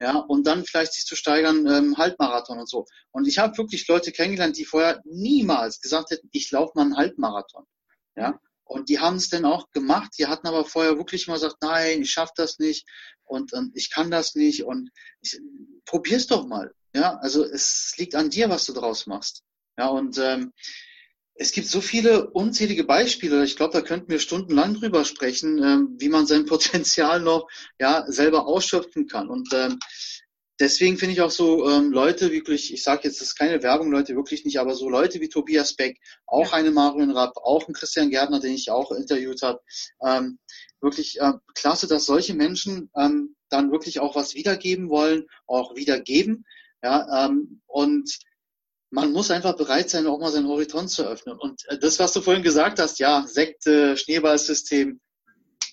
Ja, und dann vielleicht sich zu steigern, ähm, Halbmarathon und so. Und ich habe wirklich Leute kennengelernt, die vorher niemals gesagt hätten, ich laufe mal einen Halbmarathon. Ja, und die haben es dann auch gemacht, die hatten aber vorher wirklich mal gesagt, nein, ich schaff das nicht und, und ich kann das nicht und ich, probier's doch mal. Ja, also es liegt an dir, was du draus machst. Ja, und ähm, es gibt so viele unzählige Beispiele. Ich glaube, da könnten wir stundenlang drüber sprechen, ähm, wie man sein Potenzial noch ja selber ausschöpfen kann. Und ähm, deswegen finde ich auch so ähm, Leute wirklich, ich sage jetzt, das ist keine Werbung, Leute wirklich nicht, aber so Leute wie Tobias Beck, auch ja. eine Marion Rapp, auch ein Christian Gärtner, den ich auch interviewt habe, ähm, wirklich äh, klasse, dass solche Menschen ähm, dann wirklich auch was wiedergeben wollen, auch wiedergeben. Ja, ähm, und man muss einfach bereit sein, auch mal seinen Horizont zu öffnen. Und äh, das, was du vorhin gesagt hast, ja, Sekte, Schneeballsystem,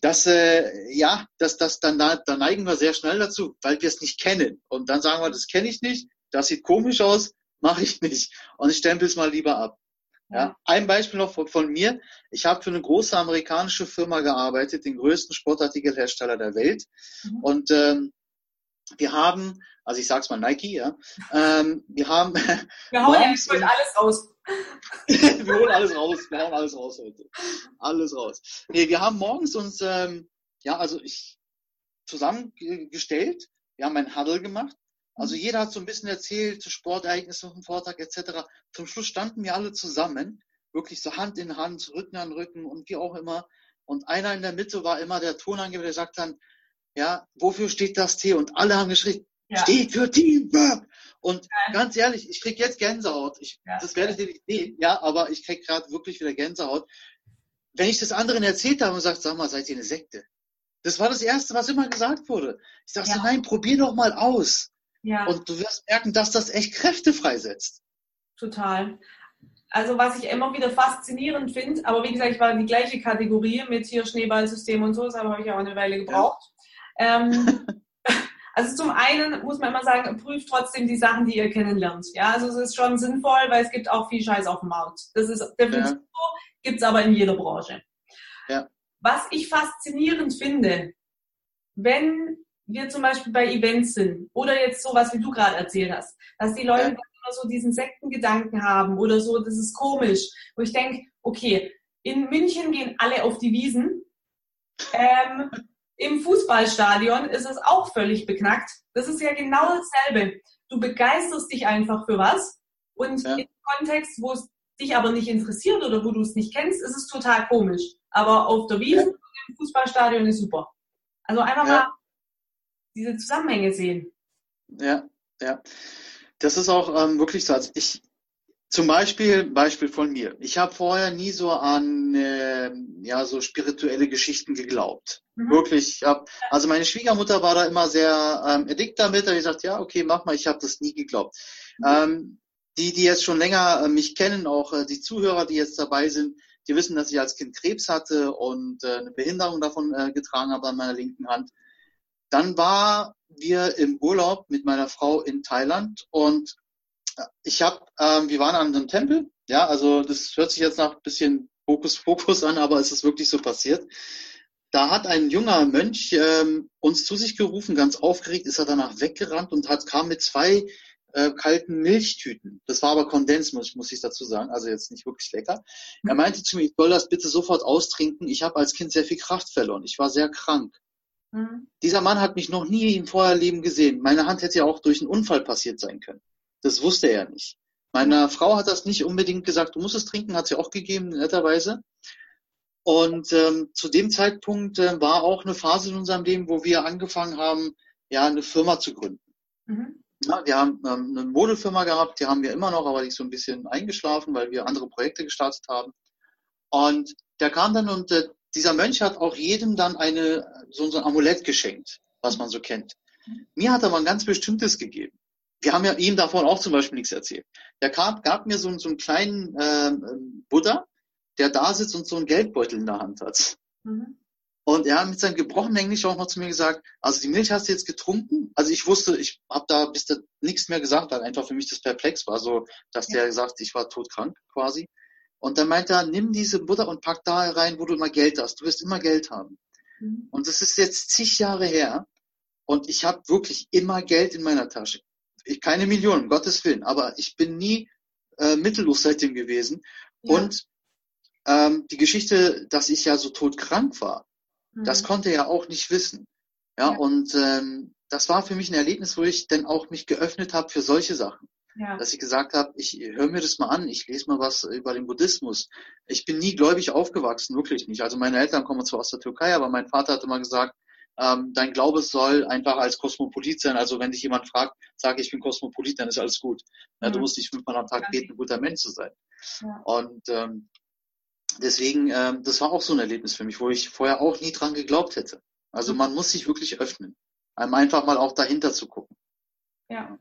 das, äh, ja, das, das, dann, da neigen wir sehr schnell dazu, weil wir es nicht kennen. Und dann sagen wir, das kenne ich nicht, das sieht komisch aus, mache ich nicht. Und ich stempel es mal lieber ab. Ja, ein Beispiel noch von, von mir. Ich habe für eine große amerikanische Firma gearbeitet, den größten Sportartikelhersteller der Welt. Mhm. Und ähm, wir haben, also ich sag's mal Nike, ja, ähm, wir haben.
Wir hauen jetzt heute alles raus.
wir holen alles raus, wir hauen alles raus heute. Alles raus. Nee, wir haben morgens uns, ähm, ja, also ich zusammengestellt, wir haben ein Huddle gemacht also jeder hat so ein bisschen erzählt, zu Sportereignissen vom Vortag etc. Zum Schluss standen wir alle zusammen, wirklich so Hand in Hand, Rücken an Rücken und wie auch immer. Und einer in der Mitte war immer der Tonangeber, der sagt dann, ja, wofür steht das T? Und alle haben geschrien, ja. steht für Teamwork. Und ja. ganz ehrlich, ich krieg jetzt Gänsehaut. Ich, ja. Das werdet ihr nicht sehen, ja, aber ich krieg gerade wirklich wieder Gänsehaut. Wenn ich das anderen erzählt habe und sagt, sag mal, seid ihr eine Sekte? Das war das Erste, was immer gesagt wurde. Ich sagte, nein, probier doch mal aus. Ja. Und du wirst merken, dass das echt Kräfte freisetzt.
Total. Also was ich immer wieder faszinierend finde, aber wie gesagt, ich war in die gleiche Kategorie mit hier Schneeballsystem und so, das habe ich auch eine Weile gebraucht. Ähm, also zum einen muss man immer sagen, prüft trotzdem die Sachen, die ihr kennenlernt. Ja, also es ist schon sinnvoll, weil es gibt auch viel Scheiß auf dem Markt. Das ist definitiv ja. so, gibt es aber in jeder Branche. Ja. Was ich faszinierend finde, wenn wir zum Beispiel bei Events sind oder jetzt sowas, wie du gerade erzählt hast, dass die Leute ja. immer so diesen Sektengedanken haben oder so, das ist komisch. Wo ich denke, okay, in München gehen alle auf die Wiesen. Ähm, Im Fußballstadion ist es auch völlig beknackt. Das ist ja genau dasselbe. Du begeisterst dich einfach für was und ja. im Kontext, wo es dich aber nicht interessiert oder wo du es nicht kennst, ist es total komisch. Aber auf der Wiese ja. und im Fußballstadion ist super. Also einfach ja. mal diese Zusammenhänge sehen.
Ja, ja. Das ist auch ähm, wirklich so. Also ich, zum Beispiel, Beispiel von mir. Ich habe vorher nie so an äh, ja so spirituelle Geschichten geglaubt. Mhm. Wirklich. Ich hab, also meine Schwiegermutter war da immer sehr ähm, eddikt damit. Da habe ich gesagt, ja, okay, mach mal. Ich habe das nie geglaubt. Mhm. Ähm, die, die jetzt schon länger äh, mich kennen, auch äh, die Zuhörer, die jetzt dabei sind, die wissen, dass ich als Kind Krebs hatte und äh, eine Behinderung davon äh, getragen habe an meiner linken Hand. Dann war wir im Urlaub mit meiner Frau in Thailand und ich habe, ähm, wir waren an einem Tempel, ja, also das hört sich jetzt nach ein bisschen Fokus Fokus an, aber es ist wirklich so passiert. Da hat ein junger Mönch ähm, uns zu sich gerufen, ganz aufgeregt, ist er danach weggerannt und hat kam mit zwei äh, kalten Milchtüten. Das war aber Kondens, muss, muss ich dazu sagen, also jetzt nicht wirklich lecker. Er meinte zu mir, ich soll das bitte sofort austrinken. Ich habe als Kind sehr viel Kraft verloren. Ich war sehr krank. Mhm. Dieser Mann hat mich noch nie im Vorherleben gesehen. Meine Hand hätte ja auch durch einen Unfall passiert sein können. Das wusste er nicht. Meiner Frau hat das nicht unbedingt gesagt, du musst es trinken, hat sie auch gegeben, netterweise. Und ähm, zu dem Zeitpunkt äh, war auch eine Phase in unserem Leben, wo wir angefangen haben, ja, eine Firma zu gründen. Mhm. Ja, wir haben ähm, eine Modefirma gehabt, die haben wir immer noch, aber die ist so ein bisschen eingeschlafen, weil wir andere Projekte gestartet haben. Und der kam dann und äh, dieser Mönch hat auch jedem dann eine, so, so ein Amulett geschenkt, was man so kennt. Mir hat er mal ein ganz bestimmtes gegeben. Wir haben ja ihm davon auch zum Beispiel nichts erzählt. Der gab, gab mir so, so einen kleinen ähm, Buddha, der da sitzt und so einen Geldbeutel in der Hand hat. Mhm. Und er hat mit seinem gebrochenen Englisch auch noch zu mir gesagt, also die Milch hast du jetzt getrunken? Also ich wusste, ich habe da bis da nichts mehr gesagt, weil einfach für mich das perplex war, so dass ja. der gesagt, ich war todkrank quasi. Und dann meint er, nimm diese Butter und pack da rein, wo du immer Geld hast. Du wirst immer Geld haben. Mhm. Und das ist jetzt zig Jahre her. Und ich habe wirklich immer Geld in meiner Tasche. Ich, keine Millionen, um Gottes Willen. Aber ich bin nie äh, mittellos seitdem gewesen. Ja. Und ähm, die Geschichte, dass ich ja so todkrank war, mhm. das konnte er auch nicht wissen. Ja, ja. und ähm, das war für mich ein Erlebnis, wo ich dann auch mich geöffnet habe für solche Sachen. Ja. Dass ich gesagt habe, ich höre mir das mal an, ich lese mal was über den Buddhismus. Ich bin nie gläubig aufgewachsen, wirklich nicht. Also meine Eltern kommen zwar aus der Türkei, aber mein Vater hat immer gesagt, ähm, dein Glaube soll einfach als Kosmopolit sein. Also wenn dich jemand fragt, sage ich bin Kosmopolit, dann ist alles gut. Ja, mhm. Du musst nicht fünfmal am Tag beten, ein guter Mensch zu sein. Ja. Und ähm, deswegen, ähm, das war auch so ein Erlebnis für mich, wo ich vorher auch nie dran geglaubt hätte. Also mhm. man muss sich wirklich öffnen, einem einfach mal auch dahinter zu gucken.
Ja.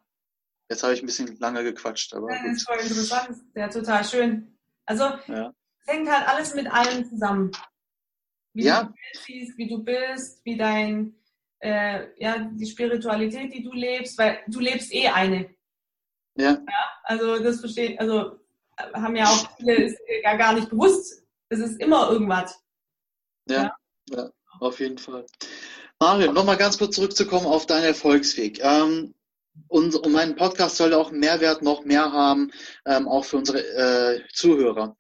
Jetzt habe ich ein bisschen lange gequatscht, aber.
Ja, das ist voll interessant. Ja, total schön. Also, ja. es hängt halt alles mit allen zusammen. Wie ja. du siehst, wie du bist, wie dein, äh, ja, die Spiritualität, die du lebst, weil du lebst eh eine. Ja. ja also, das verstehe also, haben ja auch viele ja gar nicht bewusst. Es ist immer irgendwas.
Ja, ja, ja auf jeden Fall. Mario, nochmal ganz kurz zurückzukommen auf deinen Erfolgsweg. Ähm, und, und mein Podcast soll auch Mehrwert noch mehr haben, ähm, auch für unsere äh, Zuhörer.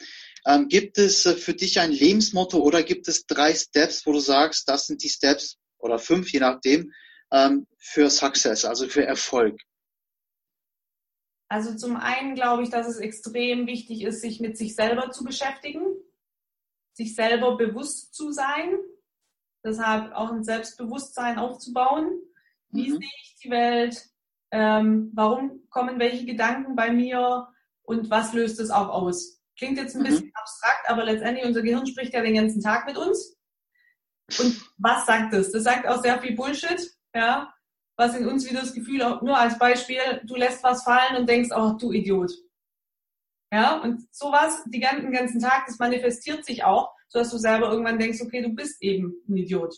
Ähm, gibt es äh, für dich ein Lebensmotto oder gibt es drei Steps, wo du sagst, das sind die Steps oder fünf, je nachdem, ähm, für Success, also für Erfolg?
Also zum einen glaube ich, dass es extrem wichtig ist, sich mit sich selber zu beschäftigen, sich selber bewusst zu sein, deshalb auch ein Selbstbewusstsein aufzubauen. Wie mhm. sehe ich die Welt? Ähm, warum kommen welche Gedanken bei mir und was löst es auch aus? Klingt jetzt ein mhm. bisschen abstrakt, aber letztendlich unser Gehirn spricht ja den ganzen Tag mit uns. Und was sagt es? Das sagt auch sehr viel Bullshit, ja, was in uns wieder das Gefühl, auch nur als Beispiel, du lässt was fallen und denkst, oh, du Idiot. Ja, und sowas die ganzen, den ganzen Tag, das manifestiert sich auch, sodass du selber irgendwann denkst, okay, du bist eben ein Idiot.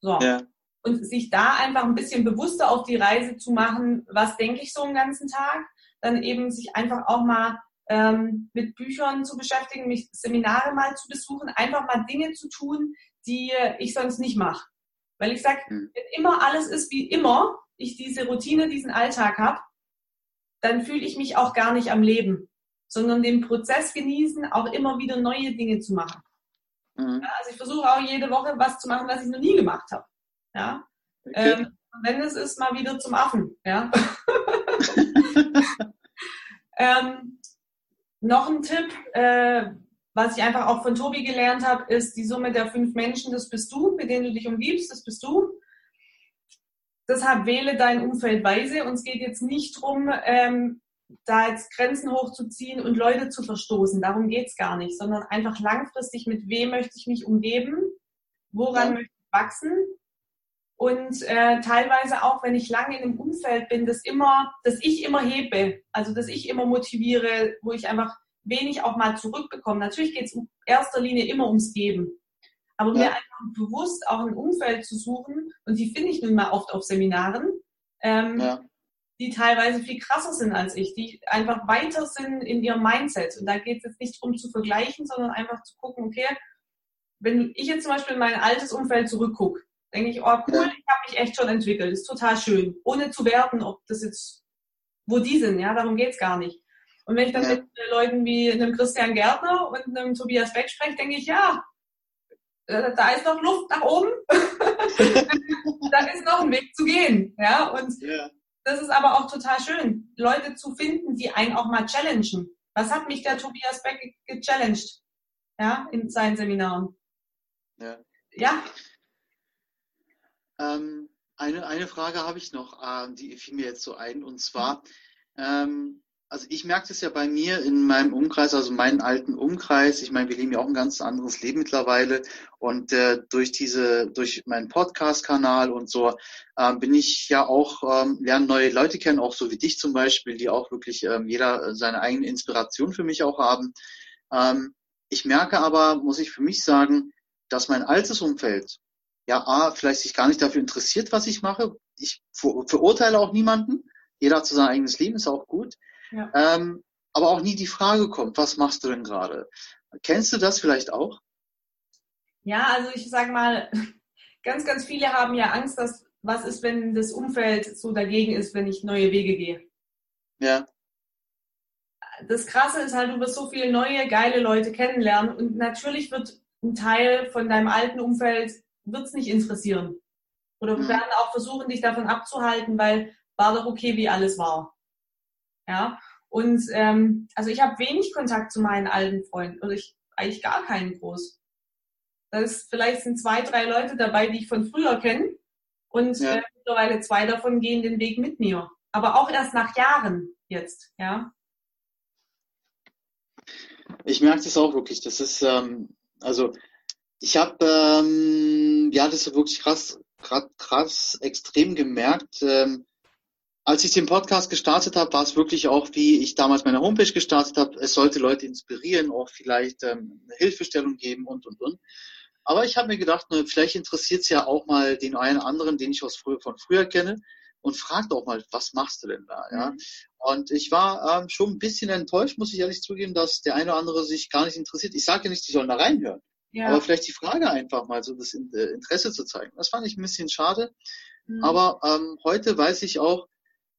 So. Ja. Und sich da einfach ein bisschen bewusster auf die Reise zu machen, was denke ich so einen ganzen Tag, dann eben sich einfach auch mal ähm, mit Büchern zu beschäftigen, mich Seminare mal zu besuchen, einfach mal Dinge zu tun, die ich sonst nicht mache. Weil ich sage, hm. wenn immer alles ist wie immer, ich diese Routine, diesen Alltag habe, dann fühle ich mich auch gar nicht am Leben, sondern den Prozess genießen, auch immer wieder neue Dinge zu machen. Mhm. Ja, also ich versuche auch jede Woche was zu machen, was ich noch nie gemacht habe. Ja? Okay. Ähm, wenn es ist, mal wieder zum Affen. Ja? ähm, noch ein Tipp, äh, was ich einfach auch von Tobi gelernt habe, ist die Summe der fünf Menschen, das bist du, mit denen du dich umgibst, das bist du. Deshalb wähle dein Umfeld weise. Uns geht jetzt nicht darum, ähm, da jetzt Grenzen hochzuziehen und Leute zu verstoßen. Darum geht es gar nicht, sondern einfach langfristig, mit wem möchte ich mich umgeben, woran ja. möchte ich wachsen. Und äh, teilweise auch, wenn ich lange in einem Umfeld bin, das immer, dass ich immer hebe, also dass ich immer motiviere, wo ich einfach wenig auch mal zurückbekomme. Natürlich geht es in erster Linie immer ums Geben. Aber ja. mir einfach bewusst auch ein Umfeld zu suchen, und die finde ich nun mal oft auf Seminaren, ähm, ja die teilweise viel krasser sind als ich, die einfach weiter sind in ihrem Mindset. Und da geht es jetzt nicht darum zu vergleichen, sondern einfach zu gucken, okay, wenn ich jetzt zum Beispiel in mein altes Umfeld zurückgucke, denke ich, oh cool, ich habe mich echt schon entwickelt, ist total schön, ohne zu werten, ob das jetzt, wo die sind, ja, darum geht es gar nicht. Und wenn ich dann ja. mit Leuten wie einem Christian Gärtner und einem Tobias Beck spreche, denke ich, ja, äh, da ist noch Luft nach oben, da ist noch ein Weg zu gehen, ja, und ja das ist aber auch total schön, Leute zu finden, die einen auch mal challengen. Was hat mich der Tobias Beck gechallenged? Ja, in seinen Seminaren.
Ja. ja. Ähm, eine, eine Frage habe ich noch, äh, die fiel mir jetzt so ein, und zwar, ähm, also ich merke das ja bei mir in meinem Umkreis, also meinen alten Umkreis. Ich meine, wir leben ja auch ein ganz anderes Leben mittlerweile. Und äh, durch diese, durch meinen Podcast-Kanal und so äh, bin ich ja auch, ähm, lerne neue Leute kennen, auch so wie dich zum Beispiel, die auch wirklich ähm, jeder seine eigene Inspiration für mich auch haben. Ähm, ich merke aber, muss ich für mich sagen, dass mein altes Umfeld ja A, vielleicht sich gar nicht dafür interessiert, was ich mache. Ich ver verurteile auch niemanden. Jeder hat so sein eigenes Leben, ist auch gut. Ja. Ähm, aber auch nie die Frage kommt, was machst du denn gerade? Kennst du das vielleicht auch?
Ja, also ich sage mal, ganz, ganz viele haben ja Angst, dass was ist, wenn das Umfeld so dagegen ist, wenn ich neue Wege gehe. Ja. Das Krasse ist halt, du wirst so viele neue, geile Leute kennenlernen und natürlich wird ein Teil von deinem alten Umfeld wird's nicht interessieren. Oder wir mhm. werden auch versuchen, dich davon abzuhalten, weil war doch okay, wie alles war. Ja. Und ähm, also ich habe wenig Kontakt zu meinen alten Freunden oder ich eigentlich gar keinen groß. Das vielleicht sind zwei, drei Leute dabei, die ich von früher kenne und ja. äh, mittlerweile zwei davon gehen den Weg mit mir. Aber auch erst nach Jahren jetzt, ja.
Ich merke das auch wirklich. Das ist ähm, also ich habe ähm, ja das ist wirklich krass, krass, krass extrem gemerkt. Ähm, als ich den Podcast gestartet habe, war es wirklich auch, wie ich damals meine Homepage gestartet habe. Es sollte Leute inspirieren, auch vielleicht ähm, eine Hilfestellung geben und, und, und. Aber ich habe mir gedacht, ne, vielleicht interessiert es ja auch mal den einen oder anderen, den ich aus früher, von früher kenne und fragt auch mal, was machst du denn da? Ja? Mhm. Und ich war ähm, schon ein bisschen enttäuscht, muss ich ehrlich zugeben, dass der eine oder andere sich gar nicht interessiert. Ich sage ja nicht, die sollen da reinhören. Ja. Aber vielleicht die Frage einfach mal so das äh, Interesse zu zeigen. Das fand ich ein bisschen schade. Mhm. Aber ähm, heute weiß ich auch,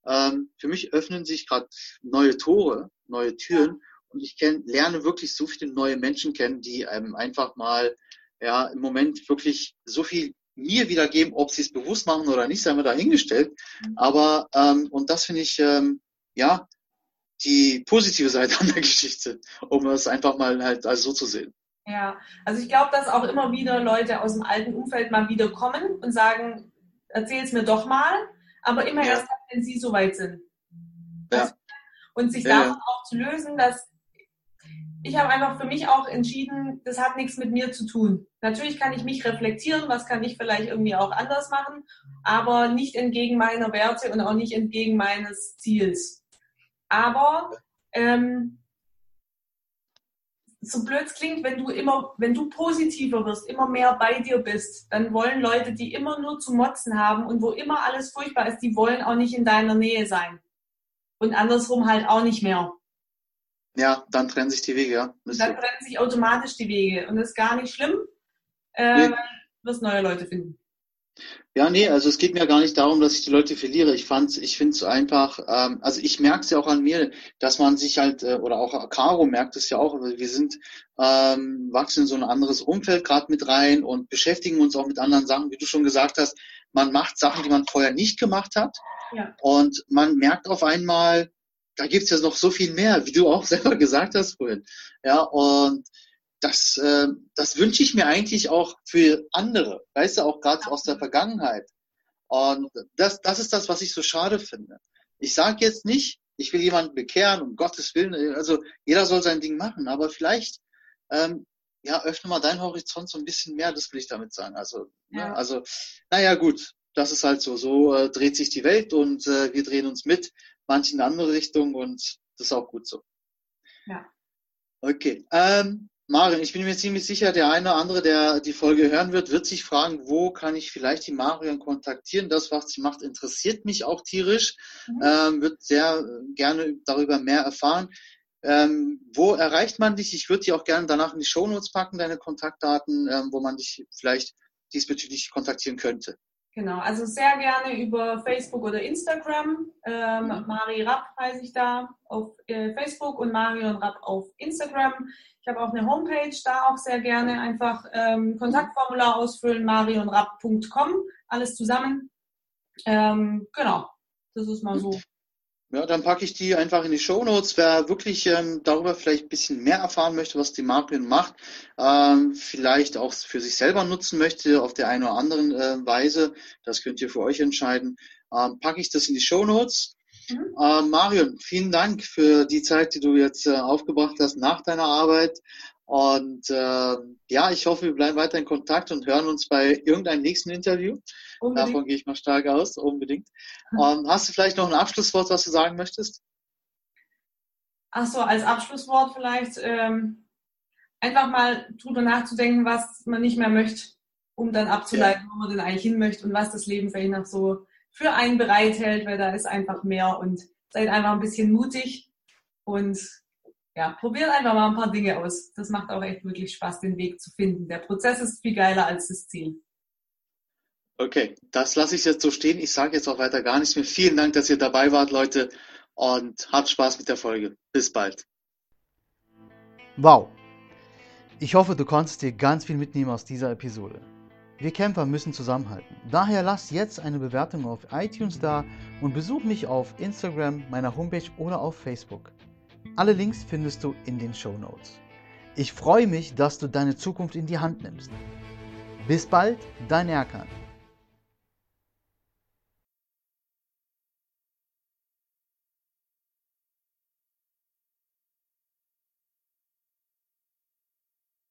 ähm, für mich öffnen sich gerade neue Tore, neue Türen und ich kenn, lerne wirklich so viele neue Menschen kennen, die ähm, einfach mal ja im Moment wirklich so viel mir wiedergeben, ob sie es bewusst machen oder nicht, sei mir dahingestellt. Mhm. Aber ähm, und das finde ich ähm, ja die positive Seite an der Geschichte, um es einfach mal halt also so zu sehen.
Ja, also ich glaube, dass auch immer wieder Leute aus dem alten Umfeld mal wieder kommen und sagen, erzähl es mir doch mal, aber immer ja. erst wenn sie soweit sind. Ja. Und sich ja. davon auch zu lösen, dass ich habe einfach für mich auch entschieden, das hat nichts mit mir zu tun. Natürlich kann ich mich reflektieren, was kann ich vielleicht irgendwie auch anders machen, aber nicht entgegen meiner Werte und auch nicht entgegen meines Ziels. Aber ähm, so blöd es klingt, wenn du immer, wenn du positiver wirst, immer mehr bei dir bist, dann wollen Leute, die immer nur zu motzen haben und wo immer alles furchtbar ist, die wollen auch nicht in deiner Nähe sein. Und andersrum halt auch nicht mehr.
Ja, dann trennen sich die Wege, ja.
dann trennen sich automatisch die Wege. Und das ist gar nicht schlimm, äh, nee. wirst neue Leute finden.
Ja, nee, also es geht mir gar nicht darum, dass ich die Leute verliere. Ich fand, ich finde es einfach, ähm, also ich merke es ja auch an mir, dass man sich halt, äh, oder auch Caro merkt es ja auch, wir sind, ähm, wachsen in so ein anderes Umfeld gerade mit rein und beschäftigen uns auch mit anderen Sachen, wie du schon gesagt hast. Man macht Sachen, die man vorher nicht gemacht hat. Ja. Und man merkt auf einmal, da gibt's ja noch so viel mehr, wie du auch selber gesagt hast vorhin. Ja, und das, äh, das wünsche ich mir eigentlich auch für andere, weißt du, auch gerade aus der Vergangenheit. Und das, das ist das, was ich so schade finde. Ich sage jetzt nicht, ich will jemanden bekehren, um Gottes Willen, also jeder soll sein Ding machen, aber vielleicht, ähm, ja, öffne mal deinen Horizont so ein bisschen mehr, das will ich damit sagen. Also, ne, ja. ne, also, naja, gut, das ist halt so. So äh, dreht sich die Welt und äh, wir drehen uns mit, manche in andere Richtung und das ist auch gut so. Ja. Okay. Ähm, Marion, ich bin mir ziemlich sicher, der eine oder andere, der die Folge hören wird, wird sich fragen, wo kann ich vielleicht die Marion kontaktieren? Das, was sie macht, interessiert mich auch tierisch, mhm. ähm, wird sehr gerne darüber mehr erfahren. Ähm, wo erreicht man dich? Ich würde die auch gerne danach in die Shownotes packen, deine Kontaktdaten, ähm, wo man dich vielleicht diesbezüglich kontaktieren könnte.
Genau, also sehr gerne über Facebook oder Instagram. Ähm, mhm. Mari Rapp heiße ich da auf äh, Facebook und Marion Rapp auf Instagram. Ich habe auch eine Homepage, da auch sehr gerne einfach ähm, Kontaktformular ausfüllen, marionrapp.com, alles zusammen. Ähm, genau, das ist mal so.
Ja, dann packe ich die einfach in die Show Notes. Wer wirklich ähm, darüber vielleicht ein bisschen mehr erfahren möchte, was die Marion macht, ähm, vielleicht auch für sich selber nutzen möchte auf der einen oder anderen äh, Weise, das könnt ihr für euch entscheiden, ähm, packe ich das in die Show Notes. Mhm. Äh, Marion, vielen Dank für die Zeit, die du jetzt äh, aufgebracht hast nach deiner Arbeit. Und äh, ja, ich hoffe, wir bleiben weiter in Kontakt und hören uns bei irgendeinem nächsten Interview. Unbedingt. Davon gehe ich mal stark aus, unbedingt. Mhm. Um, hast du vielleicht noch ein Abschlusswort, was du sagen möchtest?
Ach so, als Abschlusswort vielleicht ähm, einfach mal drüber nachzudenken, was man nicht mehr möchte, um dann abzuleiten, ja. wo man denn eigentlich hin möchte und was das Leben vielleicht noch so für einen bereithält, weil da ist einfach mehr und seid einfach ein bisschen mutig und ja, probiert einfach mal ein paar Dinge aus. Das macht auch echt wirklich Spaß, den Weg zu finden. Der Prozess ist viel geiler als das Ziel.
Okay, das lasse ich jetzt so stehen. Ich sage jetzt auch weiter gar nichts mehr. Vielen Dank, dass ihr dabei wart, Leute, und habt Spaß mit der Folge. Bis bald.
Wow. Ich hoffe, du konntest dir ganz viel mitnehmen aus dieser Episode. Wir Kämpfer müssen zusammenhalten. Daher lass jetzt eine Bewertung auf iTunes da und besuch mich auf Instagram, meiner Homepage oder auf Facebook. Alle Links findest du in den Show Notes. Ich freue mich, dass du deine Zukunft in die Hand nimmst. Bis bald, dein Erkan.